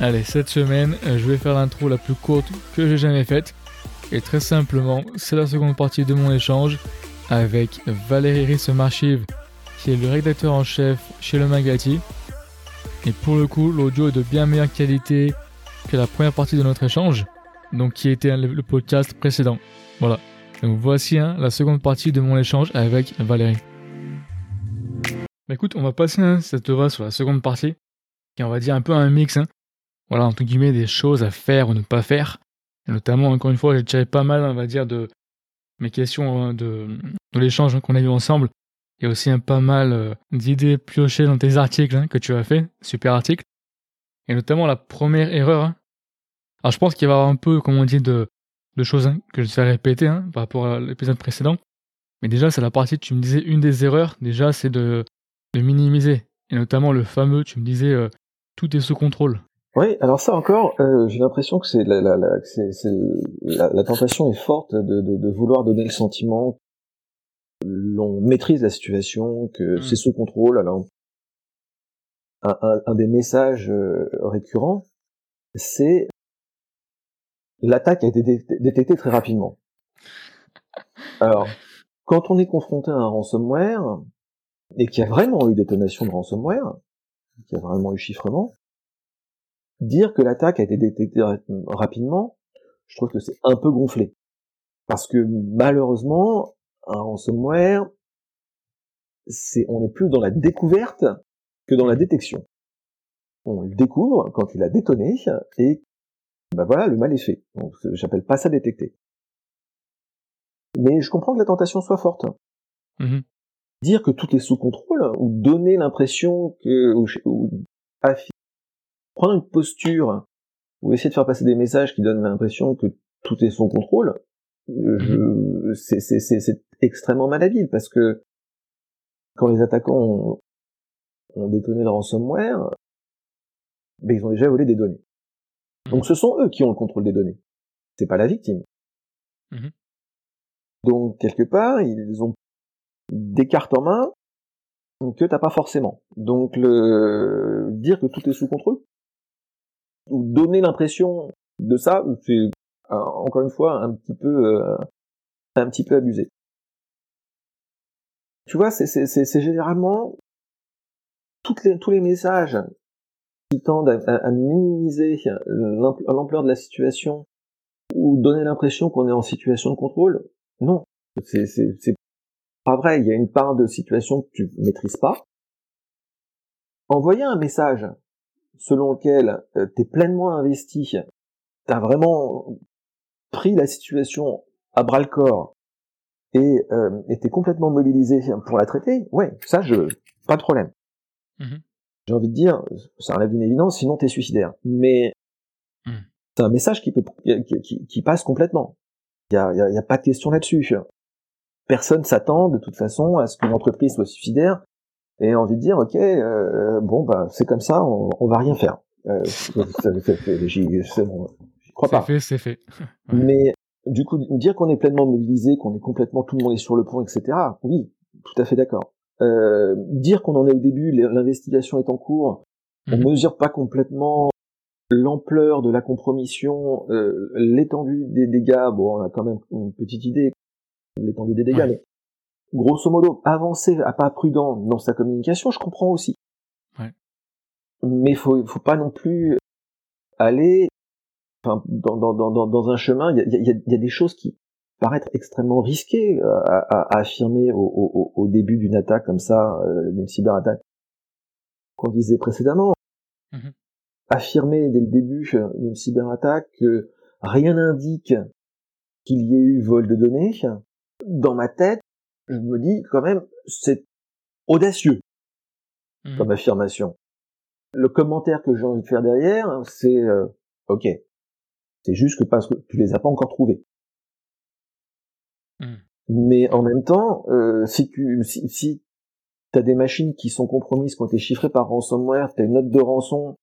Allez, cette semaine, euh, je vais faire l'intro la plus courte que j'ai jamais faite. Et très simplement, c'est la seconde partie de mon échange avec Valérie Rissemarchive, qui est le rédacteur en chef chez le Magati. Et pour le coup, l'audio est de bien meilleure qualité que la première partie de notre échange, donc qui était le podcast précédent. Voilà. Donc voici hein, la seconde partie de mon échange avec Valérie. Bah écoute, on va passer, hein, cette va sur la seconde partie, qui on va dire un peu un mix, hein. Voilà, entre guillemets, des choses à faire ou ne pas faire. Et notamment, encore une fois, j'ai tiré pas mal, on va dire, de mes questions hein, de, l'échange qu'on a eu ensemble. Il y a aussi un pas mal euh, d'idées piochées dans tes articles que tu as fait, super article. Et notamment la première erreur. Alors je pense qu'il va y avoir un peu, comme on dit, de, de choses que je vais répéter par rapport à l'épisode précédent. Mais déjà, c'est la partie, tu me disais, une des erreurs, déjà, c'est de de minimiser. Et notamment le fameux, tu me disais, euh, tout est sous contrôle. Oui, alors ça encore, euh, j'ai l'impression que c'est la, la, la, la, la, tentation est forte de, de, de, vouloir donner le sentiment l'on maîtrise la situation, que mm. c'est sous contrôle. Alors, un, un, un des messages euh, récurrents, c'est l'attaque a été détectée très rapidement. Alors, quand on est confronté à un ransomware, et qu'il y a vraiment eu détonation de ransomware, qu'il y a vraiment eu chiffrement, dire que l'attaque a été détectée rapidement, je trouve que c'est un peu gonflé. Parce que malheureusement, un ransomware, c'est, on est plus dans la découverte que dans la détection. On le découvre quand il a détonné et ben voilà, le mal est fait. Donc j'appelle pas ça détecter. Mais je comprends que la tentation soit forte. Mmh dire que tout est sous contrôle ou donner l'impression que ou, prendre une posture ou essayer de faire passer des messages qui donnent l'impression que tout est sous contrôle, mhm. c'est extrêmement malhabile parce que quand les attaquants ont, ont détonné le ransomware, ben ils ont déjà volé des données. Donc ce sont eux qui ont le contrôle des données. C'est pas la victime. Mhm. Donc quelque part, ils ont des cartes en main que t'as pas forcément. Donc le dire que tout est sous contrôle ou donner l'impression de ça, c'est encore une fois un petit peu euh, un petit peu abusé. Tu vois, c'est généralement les, tous les messages qui tendent à, à minimiser l'ampleur de la situation ou donner l'impression qu'on est en situation de contrôle. Non, c'est pas vrai, il y a une part de situation que tu maîtrises pas. Envoyer un message selon lequel euh, tu es pleinement investi, tu as vraiment pris la situation à bras le corps et euh, t'es complètement mobilisé pour la traiter, ouais, ça je pas de problème. Mmh J'ai envie de dire, ça enlève une évidence, sinon t'es suicidaire. Mais mmh. c'est un message qui peut qui, qui, passe complètement. Il y a, y a, pas de question là-dessus personne s'attend de toute façon à ce que l'entreprise soit suicidaire et envie de dire ok euh, bon bah c'est comme ça on, on va rien faire. Euh, c'est bon. Crois pas. fait c'est fait. Mais du coup dire qu'on est pleinement mobilisé qu'on est complètement tout le monde est sur le pont etc oui tout à fait d'accord. Euh, dire qu'on en est au début l'investigation est en cours on mhm. mesure pas complètement l'ampleur de la compromission, euh, l'étendue des dégâts, bon, on a quand même une petite idée l'étendue des dégâts, mais grosso modo, avancer à pas prudent dans sa communication, je comprends aussi. Ouais. Mais faut, faut pas non plus aller enfin, dans, dans, dans, dans un chemin, il y a, y, a, y a, des choses qui paraissent extrêmement risquées euh, à, à, affirmer au, au, au, début d'une attaque comme ça, euh, d'une cyberattaque, qu'on disait précédemment. Mm-hmm. Affirmer dès le début euh, d'une cyberattaque que rien n'indique qu'il y ait eu vol de données, dans ma tête, je me dis quand même, c'est audacieux mmh. comme affirmation. Le commentaire que j'ai envie de faire derrière, c'est euh, ok, c'est juste que parce que tu les as pas encore trouvés. Mmh. Mais en même temps, euh, si tu si, si t'as des machines qui sont compromises, qui ont été chiffrées par ransomware, t'as une note de rançon,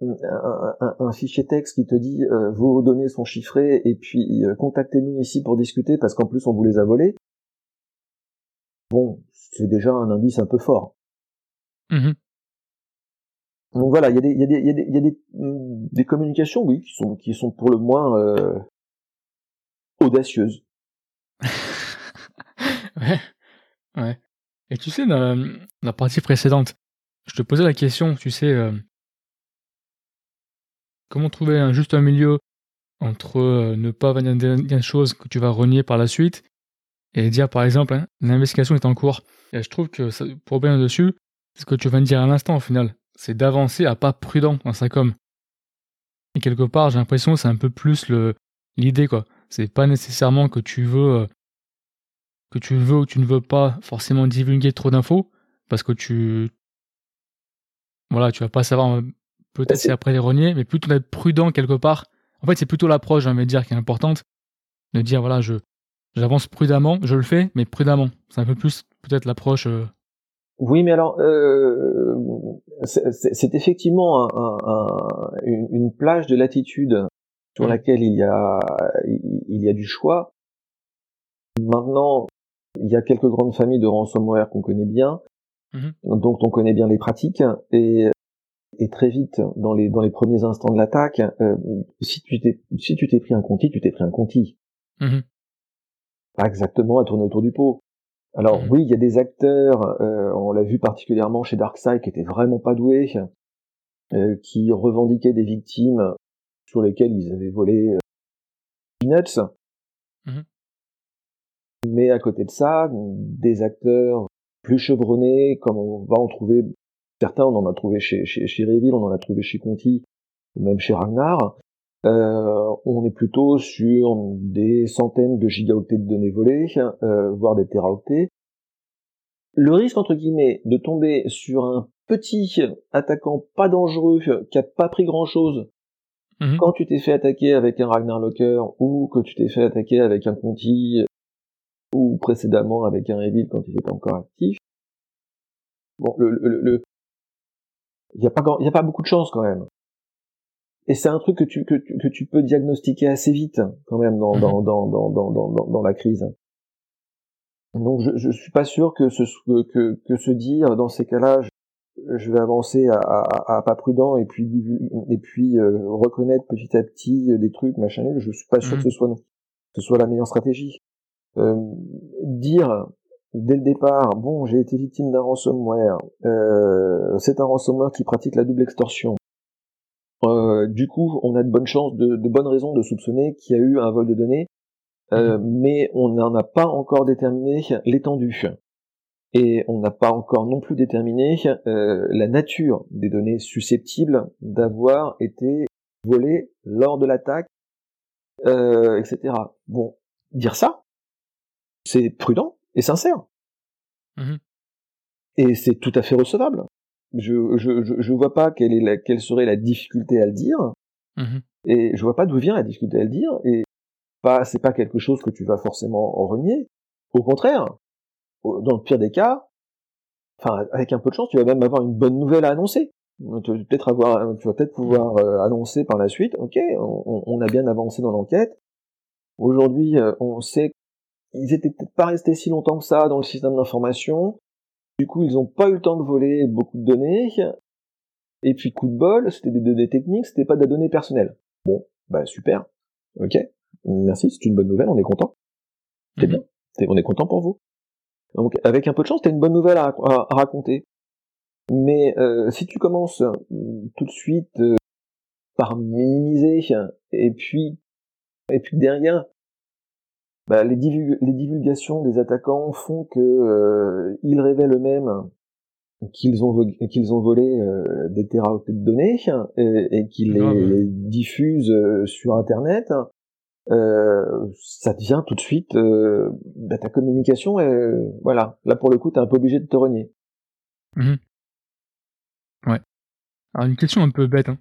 un, fichier texte qui te dit euh, vos données sont chiffrées et puis euh, contactez-nous ici pour discuter parce qu'en plus on vous les a volées. Bon, c'est déjà un indice un peu fort. Mmh Donc voilà, il y a des, il y a des, il y a des, il y a des, des communications, oui, qui sont, qui sont pour le moins euh, audacieuses. ouais, ouais. Et tu sais, dans la, partie précédente, je te posais la question, tu sais, euh, comment trouver un juste milieu entre euh, ne pas valider une chose que tu vas renier par la suite et dire par exemple hein, l'investigation est en cours. Et je trouve que pour bien dessus, c'est ce que tu viens de dire à l'instant au final, c'est d'avancer à pas prudent dans sa com. Et quelque part, j'ai l'impression que c'est un peu plus le l'idée quoi. C'est pas nécessairement que tu veux euh, que tu veux ou tu ne veux pas forcément divulguer trop d'infos parce que tu voilà, tu vas pas savoir euh, peut-être c'est après les renier, mais plutôt d'être prudent quelque part en fait, c'est plutôt l'approche, j'ai envie dire, qui est importante. De dire, voilà, je j'avance prudemment, je le fais, mais prudemment. C'est un peu plus peut-être l'approche. Euh, oui, mais alors, euh, c'est effectivement une, plage de latitude sur laquelle il y a il y a du choix. Maintenant, il y a quelques grandes familles de ransomware qu'on connaît bien, mmh dont on connaît bien les pratiques, et et très vite dans les dans les premiers instants de l'attaque, euh, si tu t'es si tu t'es pris un conti, tu t'es pris un conti. Mmh Pas exactement à tourner autour du pot. Alors mmh oui, il y a des acteurs, euh, on l'a vu particulièrement chez Darkseid, qui étaient vraiment pas doués, euh, qui revendiquaient des victimes sur lesquelles ils avaient volé euh, peanuts. Mmh Mais à côté de ça, des acteurs plus chevronnés, comme on va en trouver Certains, on en a trouvé chez, chez, chez Revil, on en a trouvé chez Conti, ou même chez Ragnar. Euh, on est plutôt sur des centaines de gigaoctets de données volées, euh, voire des teraoctets. Le risque, entre guillemets, de tomber sur un petit attaquant pas dangereux, qui a pas pris grand chose, mhm. quand tu t'es fait attaquer avec un Ragnar Locker, ou que tu t'es fait attaquer avec un Conti, ou précédemment avec un Revil quand il était encore actif, bon, le, le, il n'y a a pas beaucoup de chance quand même. Et c'est un truc que tu que, que tu peux diagnostiquer assez vite quand même dans dans dans dans dans dans, dans la crise. Donc je je suis pas sûr que ce que que se dire dans ces cas-là je, vais avancer à, à, à, pas prudent et puis et puis euh, reconnaître petit à petit des trucs machin je suis pas sûr que ce soit que ce soit la meilleure stratégie. Euh, dire dès le départ, bon, j'ai été victime d'un ransomware. Euh, c'est un ransomware qui pratique la double extorsion. Euh, du coup, on a de bonnes chances, de, bonnes raisons de soupçonner qu'il y a eu un vol de données, euh, mhm. mais on n'en a pas encore déterminé l'étendue. Et on n'a pas encore non plus déterminé la nature des données susceptibles d'avoir été volées lors de l'attaque, etc. Bon, dire ça, c'est prudent, et sincère. Mmh et c'est tout à fait recevable. Je, je, je, vois pas quelle, est la, quelle serait la difficulté à le dire. Mmh et je vois pas d'où vient la difficulté à le dire. Et pas, c'est pas quelque chose que tu vas forcément renier. Au contraire, dans le pire des cas, enfin, avec un peu de chance, tu vas même avoir une bonne nouvelle à annoncer. Tu vas peut-être avoir, tu vas peut-être pouvoir euh, annoncer par la suite, ok, on, on a bien avancé dans l'enquête. Aujourd'hui, euh, on sait ils étaient peut-être pas restés si longtemps que ça dans le système d'information. Du coup, ils n'ont pas eu le temps de voler beaucoup de données. Et puis, coup de bol, c'était des données techniques, c'était pas des données personnelles. Bon, bah super. Ok. Merci, c'est une bonne nouvelle, on est content. C'est mhm. bien. on est content pour vous. Donc, avec un peu de chance, t'as une bonne nouvelle à, raconter. Mais euh, si tu commences euh, tout de suite euh, par minimiser, et puis et puis derrière bah, les, divulgations des attaquants font que euh, ils révèlent eux-mêmes qu'ils ont, qu'ils ont volé euh, des teraoctets de données et, qu'ils les, diffusent euh, sur Internet. ça devient tout de suite bah, ta communication. voilà, là pour le coup, t'es un peu obligé de te renier. Mmh ouais. Alors une question un peu bête, hein.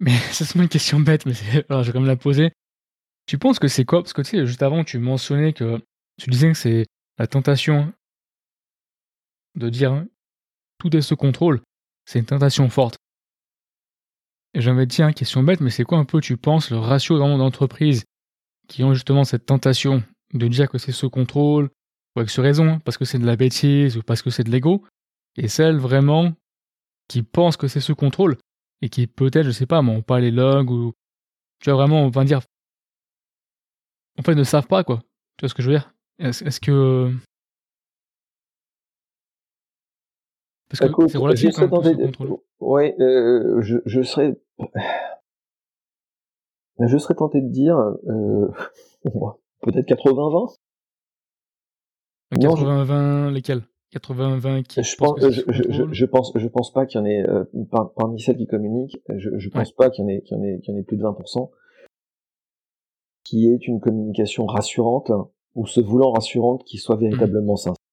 Mais c'est une question bête, mais alors, je vais quand même la poser. Tu penses que c'est quoi? Parce que tu sais, juste avant, tu mentionnais que tu disais que c'est la tentation de dire tout est sous contrôle. C'est une tentation forte. Et j'avais dit, une question bête, mais c'est quoi un peu, tu penses, le ratio dans d'entreprises qui ont justement cette tentation de dire que c'est sous contrôle, ou avec ce raison, parce que c'est de la bêtise, ou parce que c'est de l'ego, et celles vraiment qui pensent que c'est sous contrôle et qui peut-être, je sais pas, m'ont pas les logs ou tu vois vraiment, on va dire, en fait, ne savent pas quoi. Tu vois ce que je veux dire? Est-ce que parce que c'est relatif hein, contrôle. Ouais, euh, je, je serais je serais tenté de dire euh, peut-être 80-20. 80-20 lesquels? 80-20 qui je pense, je, je, je, pense, je pense pas qu'il y en ait euh, parmi celles qui communiquent. Je, je pense pas qu'il y en ait, qu'il y en ait, qu'il y en ait plus de 20% qui est une communication rassurante ou se voulant rassurante qui soit véritablement mmh. sincère,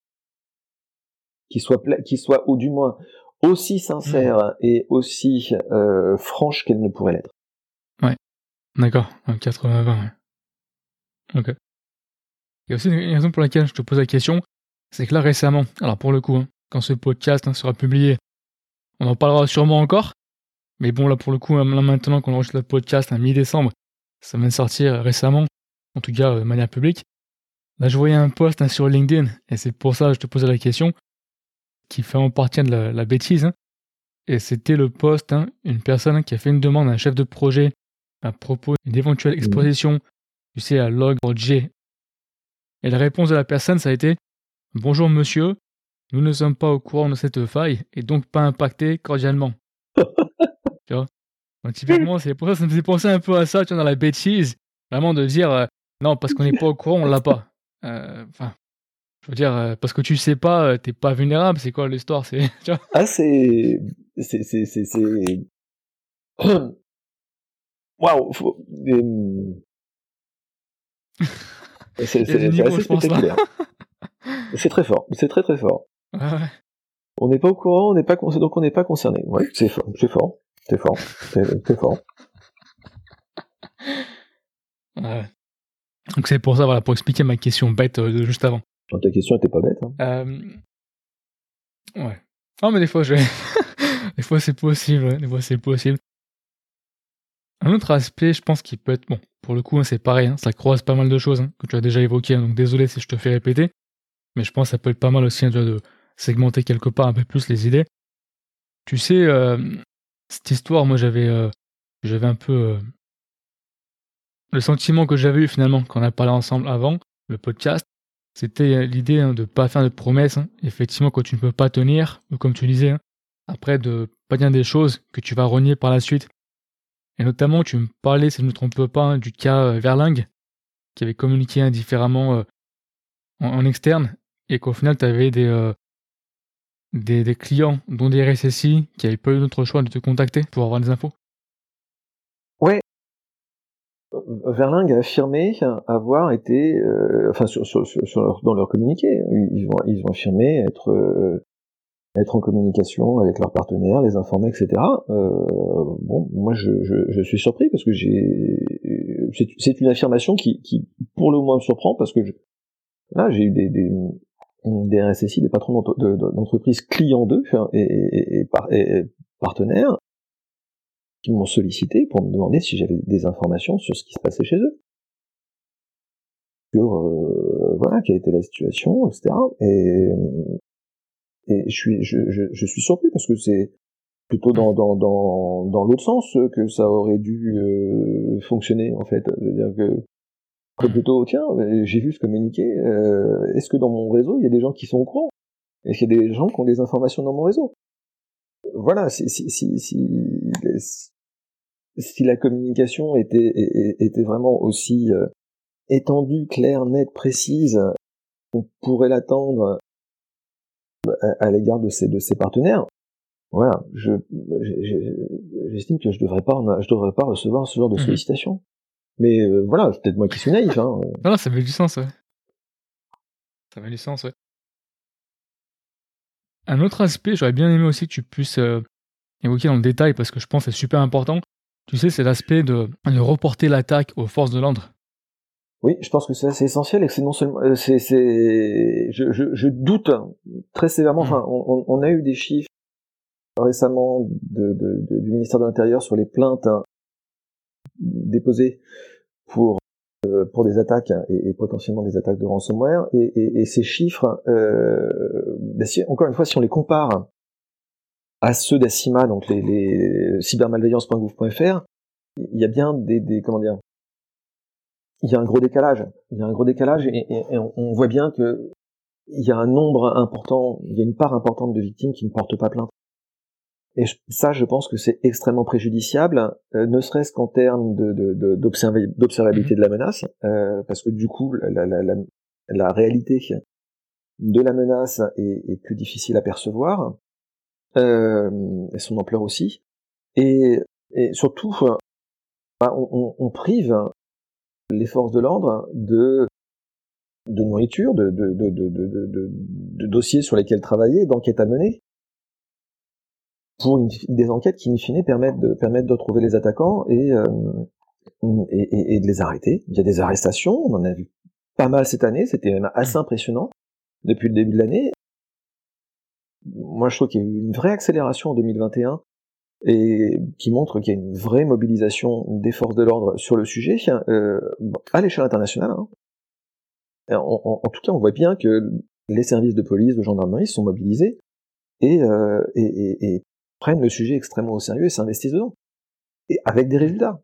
qui soit, qui soit ou du moins aussi sincère mmh. et aussi euh, franche qu'elle ne pourrait l'être. Ouais, d'accord, 80-20. Ouais. Ok. Il y a aussi une raison pour laquelle je te pose la question, c'est que là récemment, alors pour le coup, hein, quand ce podcast hein, sera publié, on en parlera sûrement encore, mais bon là pour le coup, là maintenant qu'on enregistre le podcast à mi-décembre, ça vient de sortir récemment, en tout cas de manière publique. Là je voyais un post hein, sur LinkedIn, et c'est pour ça que je te posais la question, qui fait en partie de la, bêtise, et c'était le post, une personne qui a fait une demande à un chef de projet à propos d'une éventuelle exposition, tu sais, à et la réponse de la personne, ça a été Bonjour monsieur, nous ne sommes pas au courant de cette faille et donc pas impactés cordialement. tu vois? Typiquement, c'est pour ça ça me faisait penser un peu à ça, tu vois, dans la bêtise, vraiment de dire euh, non, parce qu'on n'est pas au courant, on l'a pas. Euh, enfin, je veux dire, euh, parce que tu sais pas, t'es pas vulnérable, c'est quoi l'histoire c'est, Ah, c'est. C'est. C'est. C'est. Waouh! C'est assez spectaculaire. c'est très fort, c'est très très fort. On n'est pas au courant, on n'est pas donc on n'est pas concerné. Ouais, c'est fort, c'est fort, c'est fort, c'est fort. Donc c'est pour ça, voilà, pour expliquer ma question bête euh, juste avant. ta question était pas bête. Hein. Euh... Ouais. Non mais des fois je, des fois c'est possible, des fois c'est possible. Un autre aspect, je pense, qui peut être bon. Pour le coup, hein, c'est pareil, hein, ça croise pas mal de choses que tu as déjà évoquées. donc désolé si je te fais répéter, mais je pense que ça peut être pas mal aussi de segmenter quelque part un peu plus les idées. Tu sais, euh, cette histoire, moi j'avais, euh, j'avais un peu euh, le sentiment que j'avais eu finalement quand on a parlé ensemble avant le podcast. C'était l'idée de pas faire de promesses. Effectivement, quand tu ne peux pas tenir, ou comme tu disais, après de pas dire des choses que tu vas renier par la suite et notamment, tu me parlais, si je ne me trompe pas, hein, du cas euh, Verling, qui avait communiqué indifféremment euh, en, externe, et qu'au final, tu avais euh, des, des, clients, dont des RSSI, qui n'avaient pas eu d'autre choix de te contacter pour avoir des infos. Ouais. Verling a affirmé avoir été, enfin, sur, dans leur communiqué, ils ont, ils ont affirmé être être en communication avec leurs partenaires, les informer, etc. Euh, bon, moi je, je, je, suis surpris parce que j'ai c'est une affirmation qui, qui pour le moins me surprend parce que là j'ai eu des, des, des RSSI, des patrons d'entreprises clients d'eux et, et, partenaires qui m'ont sollicité pour me demander si j'avais des informations sur ce qui se passait chez eux sur euh, voilà quelle était la situation, etc. Et je suis, surpris parce que c'est plutôt dans l'autre sens que ça aurait dû euh, fonctionner, en fait. C'est-à-dire que, plutôt, tiens, j'ai vu ce communiqué, euh, est-ce que dans mon réseau, il y a des gens qui sont au courant? Est-ce qu'il y a des gens qui ont des informations dans mon réseau? Voilà, si, si, si, si, la communication était, était vraiment aussi euh, étendue, claire, nette, précise, on pourrait l'attendre à, l'égard de ses, de ses partenaires. Voilà, je, j'estime que je devrais pas, je devrais pas recevoir ce genre de mhm. sollicitations. Mais euh, voilà, c'est peut-être moi qui suis naïf. Hein. non, ça fait du sens, ouais. Ça fait du sens, ouais. Un autre aspect, j'aurais bien aimé aussi que tu puisses euh, évoquer dans le détail, parce que je pense que c'est super important. Tu sais, c'est l'aspect de, de reporter l'attaque aux forces de l'ordre. Oui, je pense que c'est assez essentiel et que c'est non seulement, euh, c'est, je, je, je, doute très sévèrement. Enfin, on, on, a eu des chiffres récemment de, de, de, du ministère de l'Intérieur sur les plaintes pour euh, pour des attaques et, potentiellement des attaques de ransomware. Et, ces chiffres, euh, si, encore une fois, si on les compare à ceux d'Acima, donc les, cybermalveillance.gouv.fr, il y a bien des, des, comment dire, il y a un gros décalage. Il y a un gros décalage et, on voit bien que il y a un nombre important, il y a une part importante de victimes qui ne portent pas plainte. Et ça, je pense que c'est extrêmement préjudiciable, euh, ne serait-ce qu'en termes d'observabilité de, de, la menace, euh, parce que du coup, la, la, la, la, réalité de la menace est, est plus difficile à percevoir, euh, et son ampleur aussi. Et, et surtout, bah, on, on, prive les forces de l'ordre de de nourriture, de, de, de, de, dossiers sur lesquels travailler, d'enquêtes à mener, pour des enquêtes qui, in fine, permettent de, permettent de retrouver les attaquants euh, et, et, et, de les arrêter. Il y a des arrestations, on en a vu pas mal cette année, c'était même assez impressionnant depuis le début de l'année. Moi, je trouve qu'il y a eu une vraie accélération en 2021 et qui montre qu'il y a une vraie mobilisation des forces de l'ordre sur le sujet, euh, à l'échelle internationale. Hein. En, tout cas, on voit bien que les services de police, de gendarmerie sont mobilisés et, euh, et, et, et prennent le sujet extrêmement au sérieux et s'investissent dedans. Et avec des résultats.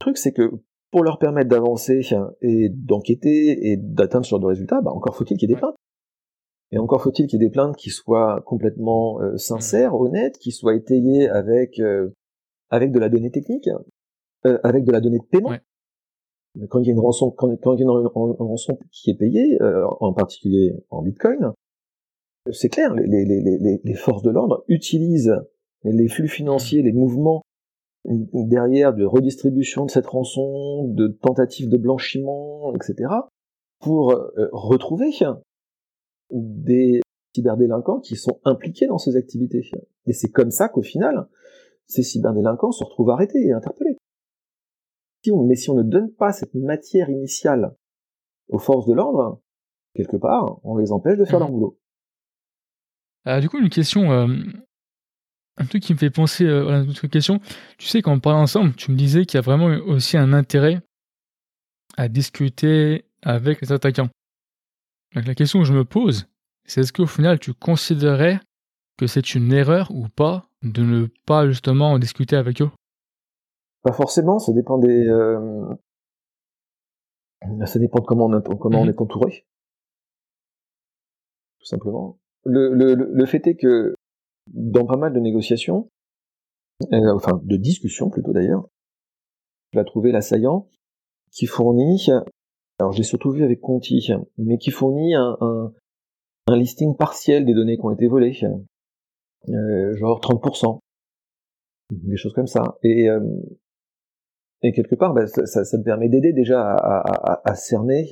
Le truc, c'est que pour leur permettre d'avancer et d'enquêter et d'atteindre ce genre de résultats, bah encore faut-il qu'il y ait des plaintes. Et encore faut-il qu'il y ait des plaintes qui soient complètement euh, sincères, honnêtes, qui soient étayées avec euh, avec de la donnée technique, euh, avec de la donnée de paiement. Quand il y a une rançon, quand, il y a une rançon qui est payée, en particulier en Bitcoin, c'est clair, les, forces de l'ordre utilisent les flux financiers, les mouvements derrière de redistribution de cette rançon, de tentatives de blanchiment, etc., pour euh, retrouver des cyberdélinquants qui sont impliqués dans ces activités. Et c'est comme ça qu'au final, ces cyberdélinquants se retrouvent arrêtés et interpellés. Mais si on ne donne pas cette matière initiale aux forces de l'ordre, quelque part, on les empêche de faire mmh. leur boulot. Euh, du coup, une question, euh, un truc qui me fait penser euh, à notre question. Tu sais, quand on parlait ensemble, tu me disais qu'il y a vraiment aussi un intérêt à discuter avec les attaquants. Donc la question que je me pose, c'est est-ce qu'au final, tu considérais que c'est une erreur ou pas de ne pas justement discuter avec eux? Pas forcément, ça dépend des. Ça dépend de comment on, comment on mhm. est entouré. Tout simplement le, le, le fait est que dans pas mal de négociations, euh, enfin de discussions plutôt d'ailleurs, je l'ai trouvé l'assaillant qui fournit, alors j'ai surtout vu avec Conti, mais qui fournit un, un, un, listing partiel des données qui ont été volées, euh, genre 30%, des choses comme ça. Et, euh, et quelque part, bah, ça, ça, te permet d'aider déjà à, à, à cerner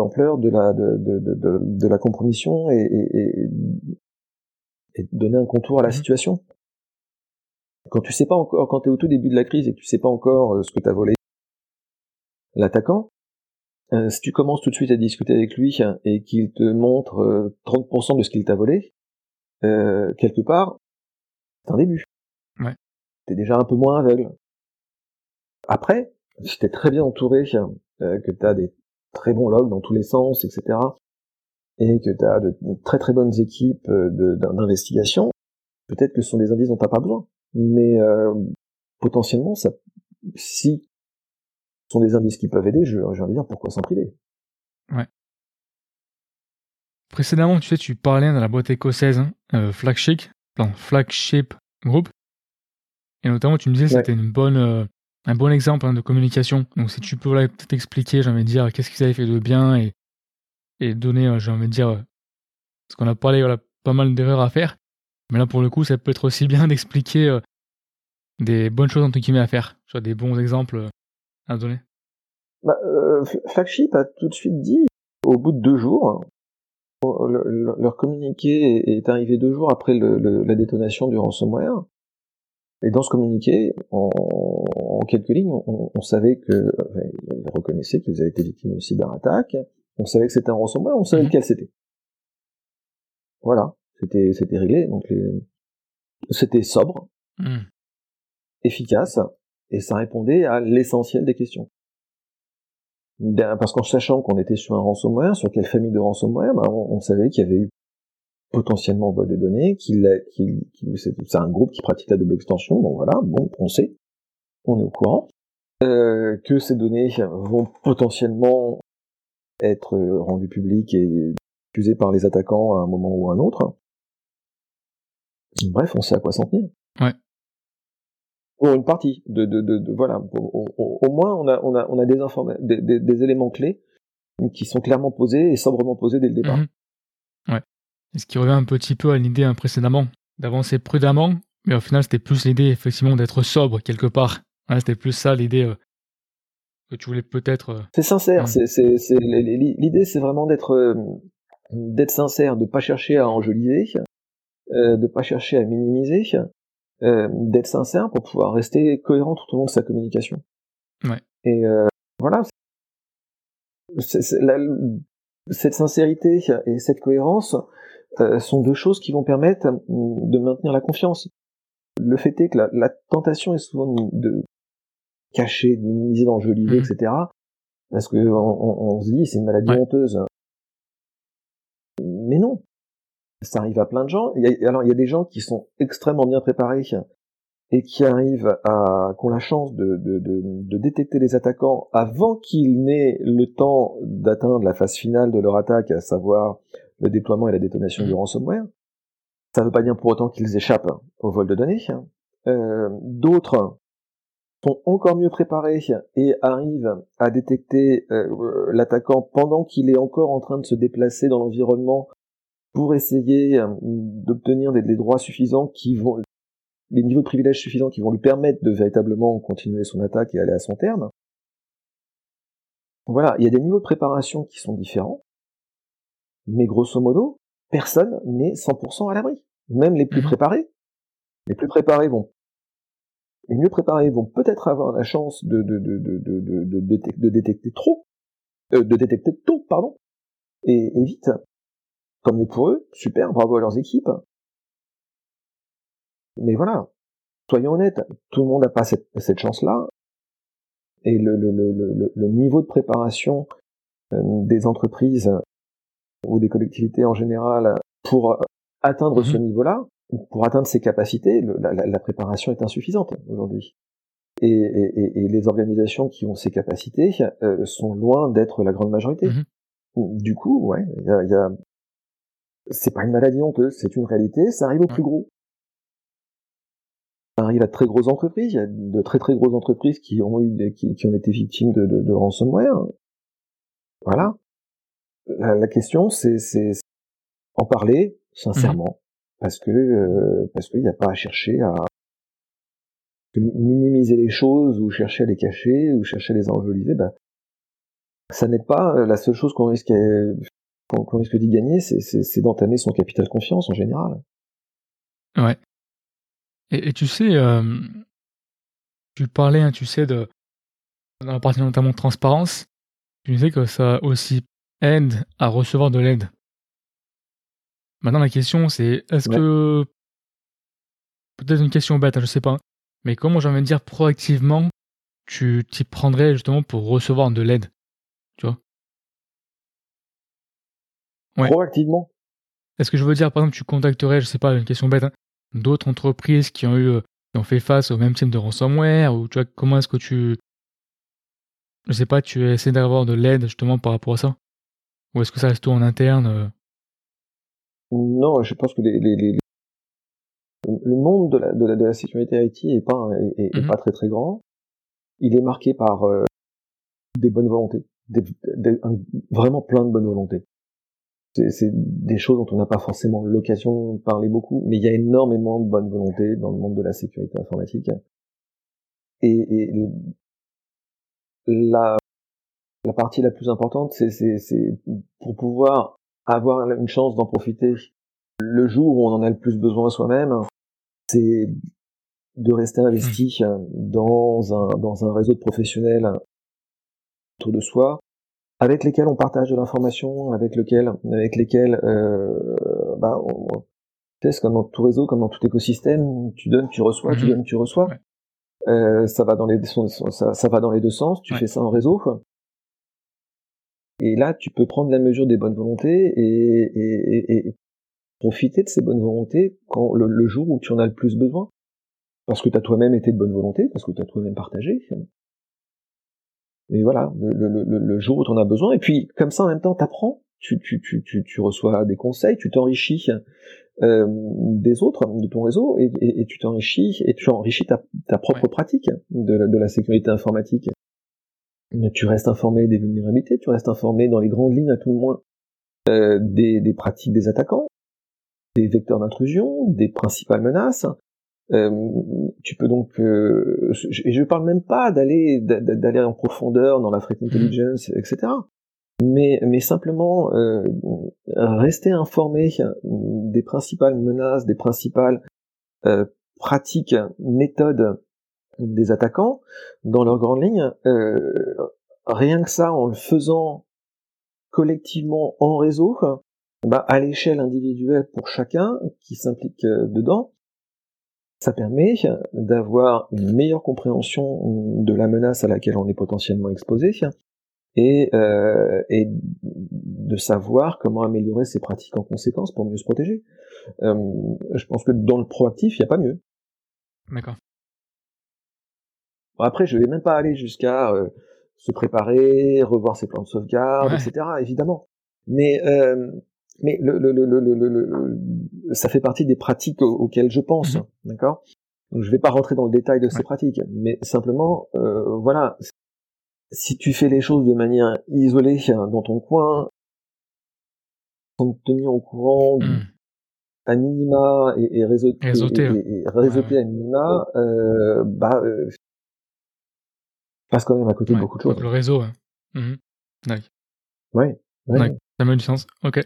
l'ampleur de la de, de, de, de, la compromission et, et, et, donner un contour à la mhm. situation. Quand tu sais pas encore, quand tu es au tout début de la crise et que tu sais pas encore euh, ce que t'as volé, l'attaquant, euh, si tu commences tout de suite à discuter avec lui et qu'il te montre 30% euh, de ce qu'il t'a volé, euh, quelque part, c'est un début. Ouais. T'es déjà un peu moins aveugle. Après, si t'es très bien entouré, que t'as des très bons logs dans tous les sens, etc., et que tu as de, très très bonnes équipes euh, d'investigation, peut-être que ce sont des indices dont tu pas besoin. Mais euh, potentiellement, ça, si ce sont des indices qui peuvent aider, je, j'ai envie de dire pourquoi s'en priver? Ouais. Précédemment, tu sais, tu parlais dans la boîte écossaise, hein, euh, Flagship, Flagship Group, et notamment tu me disais que c'était une bonne, euh, un bon exemple hein, de communication. Donc si tu peux peut-être expliquer, j'ai envie de dire, qu'est-ce qu'ils avaient fait de bien et, donner, euh, j'ai envie de dire, euh, parce qu'on a parlé, voilà, pas mal d'erreurs à faire. Mais là, pour le coup, ça peut être aussi bien d'expliquer euh, des bonnes choses entre guillemets à faire, soit des bons exemples à donner. Bah, Flagship a tout de suite dit, au bout de deux jours, leur communiqué est arrivé deux jours après la détonation du ransomware. Et dans ce communiqué, en, en quelques lignes, on, on savait que, enfin, ils reconnaissaient qu'ils avaient été victimes de cyberattaque, on savait que c'était un ransomware, on savait mhm. lequel c'était. Voilà, c'était c'était réglé. Donc c'était sobre, mhm. efficace, et ça répondait à l'essentiel des questions. Parce qu'en sachant qu'on était sur un ransomware, sur quelle famille de ransomware, bah, on, savait qu'il y avait eu potentiellement vol de données, qu'il, c'est un groupe qui pratique la double extension, donc voilà, bon, on sait, on est au courant, euh, que ces données vont potentiellement être rendues publiques et diffusées par les attaquants à un moment ou à un autre. Bref, on sait à quoi s'en tenir. Ouais. Pour une partie de, de, de, voilà, au, moins on a, on a, on a des, des, des, éléments clés qui sont clairement posés et sobrement posés dès le départ. Mhm. Ouais. Ce qui revient un petit peu à l'idée hein, précédemment, d'avancer prudemment, mais au final c'était plus l'idée effectivement d'être sobre quelque part. c'était plus ça l'idée euh, que tu voulais peut-être. Euh, c'est sincère. L'idée c'est vraiment d'être, euh, d'être sincère, de pas chercher à enjoliver, euh, de pas chercher à minimiser, euh, d'être sincère pour pouvoir rester cohérent tout au long de sa communication. Ouais. Et euh, voilà. cette sincérité et cette cohérence sont deux choses qui vont permettre de maintenir la confiance. Le fait est que la, la tentation est souvent de cacher, de minimiser, d'enjoliver, mmh. etc. Parce que on, on, se dit c'est une maladie honteuse. Mais non, ça arrive à plein de gens. Il y a, alors il y a des gens qui sont extrêmement bien préparés et qui arrivent à, qui ont la chance de, de, de, de détecter les attaquants avant qu'ils n'aient le temps d'atteindre la phase finale de leur attaque, à savoir le déploiement et la détonation du mmh. ransomware. Ça ne veut pas dire pour autant qu'ils échappent au vol de données. Euh, D'autres sont encore mieux préparés et arrivent à détecter euh, l'attaquant pendant qu'il est encore en train de se déplacer dans l'environnement pour essayer euh, d'obtenir des, droits suffisants qui vont, des niveaux de privilèges suffisants qui vont lui permettre de véritablement continuer son attaque et aller à son terme. Voilà, il y a des niveaux de préparation qui sont différents, mais grosso modo, personne n'est 100% à l'abri. Même les plus mhm. préparés. Les plus préparés vont, les mieux préparés vont peut-être avoir la chance de, de, de, de, de, détecter trop, euh, de détecter tôt, pardon, et, et vite. Tant mieux pour eux, super, bravo à leurs équipes. Mais voilà, soyons honnêtes, tout le monde n'a pas cette, cette chance-là. Et le, le, le, le, niveau de préparation euh, des entreprises ou des collectivités en général pour atteindre ce mhm. niveau-là, pour atteindre ces capacités, la, la, préparation est insuffisante aujourd'hui. Et, et, et, les organisations qui ont ces capacités euh, sont loin d'être la grande majorité. Mhm. Du coup, ouais, y a, y a, c'est pas une maladie honteuse, c'est une réalité, ça arrive au plus gros. Ça arrive à de très grosses entreprises, il y a de très très grosses entreprises qui ont eu qui, qui, ont été victimes de, de, de ransomware. Voilà. La, la question, c'est en parler sincèrement, mhm. parce que euh, parce qu'il n'y a pas à chercher à minimiser les choses ou chercher à les cacher ou chercher à les enjoliver. Ben, ça n'est pas la seule chose qu'on risque qu'on risque d'y gagner, c'est d'entamer son capital confiance en général. Ouais. Et, tu sais, euh, tu parlais, hein, tu sais, de, dans la partie notamment de transparence, tu disais que ça aussi aide à recevoir de l'aide. Maintenant, la question, c'est est-ce que. Peut-être une question bête, hein, je sais pas. Mais comment j'ai envie de dire proactivement tu t'y prendrais justement pour recevoir de l'aide Tu vois? Proactivement? Est-ce que je veux dire, par exemple, tu contacterais, je sais pas, une question bête, hein, d'autres entreprises qui ont eu, euh, qui ont fait face au même type de ransomware, ou tu vois, comment est-ce que tu, je sais pas, tu essaies d'avoir de l'aide justement par rapport à ça, ou est-ce que ça reste tout en interne euh? Non, je pense que les, les, les, le monde de la, de la, de la sécurité IT est pas est, est, mmh pas très très grand. Il est marqué par euh, des bonnes volontés, des, vraiment plein de bonnes volontés c'est des choses dont on n'a pas forcément l'occasion de parler beaucoup, mais il y a énormément de bonne volonté dans le monde de la sécurité informatique. Et, et la, la partie la plus importante, c'est pour pouvoir avoir une chance d'en profiter le jour où on en a le plus besoin soi-même, c'est de rester investi mmh. dans un, dans un réseau de professionnels autour de soi, avec lesquels on partage de l'information, avec lesquels, avec lesquels, euh, bah, c'est comme dans tout réseau, comme dans tout écosystème, tu donnes, tu reçois, tu mhm. donnes, tu reçois. Euh, ça va dans les ça, ça va dans les deux sens. Tu fais ça en réseau. Et là, tu peux prendre la mesure des bonnes volontés et, et, et, profiter de ces bonnes volontés quand le, jour où tu en as le plus besoin. Parce que tu as toi-même été de bonne volonté, parce que tu as toi-même partagé. Et voilà, le, jour où tu en as besoin. Et puis, comme ça, en même temps, tu apprends, tu, tu, tu, tu, reçois des conseils, tu t'enrichis euh, des autres, de ton réseau, et, et, tu t'enrichis, et tu enrichis ta, ta propre pratique de la, de la sécurité informatique. Tu restes informé des vulnérabilités, tu restes informé dans les grandes lignes à tout le moins euh, des, des pratiques des attaquants, des vecteurs d'intrusion, des principales menaces. Euh, tu peux donc, euh, et je parle même pas d'aller d'aller en profondeur dans la threat intelligence, etc. Mais, mais simplement euh, rester informé des principales menaces, des principales pratiques, méthodes des attaquants dans leurs grandes lignes. Euh, rien que ça, en le faisant collectivement en réseau, bah, à l'échelle individuelle pour chacun qui s'implique euh, dedans, ça permet d'avoir une meilleure compréhension de la menace à laquelle on est potentiellement exposé et, euh, et de savoir comment améliorer ses pratiques en conséquence pour mieux se protéger. Je pense que dans le proactif, il n'y a pas mieux. D'accord. Après, je vais même pas aller jusqu'à euh, se préparer, revoir ses plans de sauvegarde, etc. Évidemment. Mais euh, mais le, le, le, le, ça fait partie des pratiques auxquelles je pense, mhm. d'accord? Donc je vais pas rentrer dans le détail de ces pratiques, mais simplement, euh, voilà, si tu fais les choses de manière isolée dans ton coin, sans te tenir au courant mhm. à minima et, et réseauter, et, réseauter à minima, euh, bah, euh, passe quand même à côté de beaucoup de choses. Le réseau, ouais. Mmh. Ouais. ouais. Ça me du sens. Ok.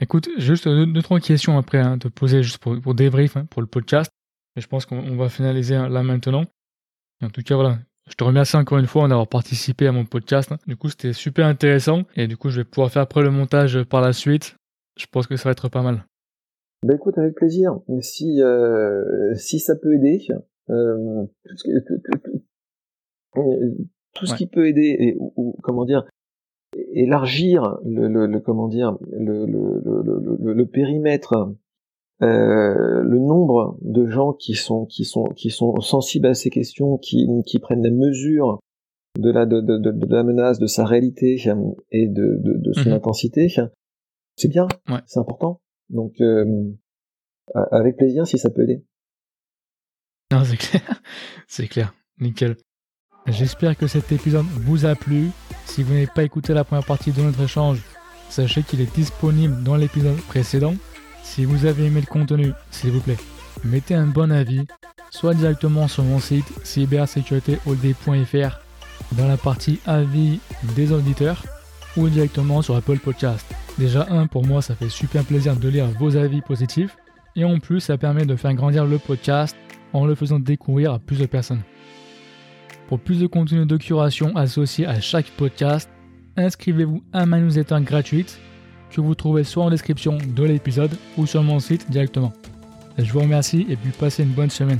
Écoute, juste deux, trois questions après hein, te poser juste pour, pour débrief hein, pour le podcast. Mais je pense qu'on va finaliser hein, là maintenant. en tout cas, voilà. Je te remercie encore une fois d'avoir participé à mon podcast. Du coup, c'était super intéressant. Et du coup, je vais pouvoir faire après le montage par la suite. Je pense que ça va être pas mal. Bah écoute, avec plaisir. Si, euh, si ça peut aider, euh, tout ce qui peut aider et, ou, comment dire élargir le, le, le comment dire le, le, le périmètre euh, le nombre de gens qui sont qui sont qui sont sensibles à ces questions qui qui prennent la mesure de la de, de, de, la menace de sa réalité et de de, de son mhm. intensité c'est bien c'est important. Donc euh, avec plaisir si ça peut aider. Non c'est clair. C'est clair. Nickel J'espère que cet épisode vous a plu. Si vous n'avez pas écouté la première partie de notre échange, sachez qu'il est disponible dans l'épisode précédent. Si vous avez aimé le contenu, s'il vous plaît, mettez un bon avis, soit directement sur mon site cybersécuritéholday.fr dans la partie avis des auditeurs ou directement sur Apple Podcast. Déjà un, pour moi, ça fait super plaisir de lire vos avis positifs et en plus, ça permet de faire grandir le podcast en le faisant découvrir à plus de personnes. Pour plus de contenu de curation associé à chaque podcast, inscrivez-vous à ma newsletter gratuite que vous trouvez soit en description de l'épisode ou sur mon site directement. Je vous remercie et puis passez une bonne semaine.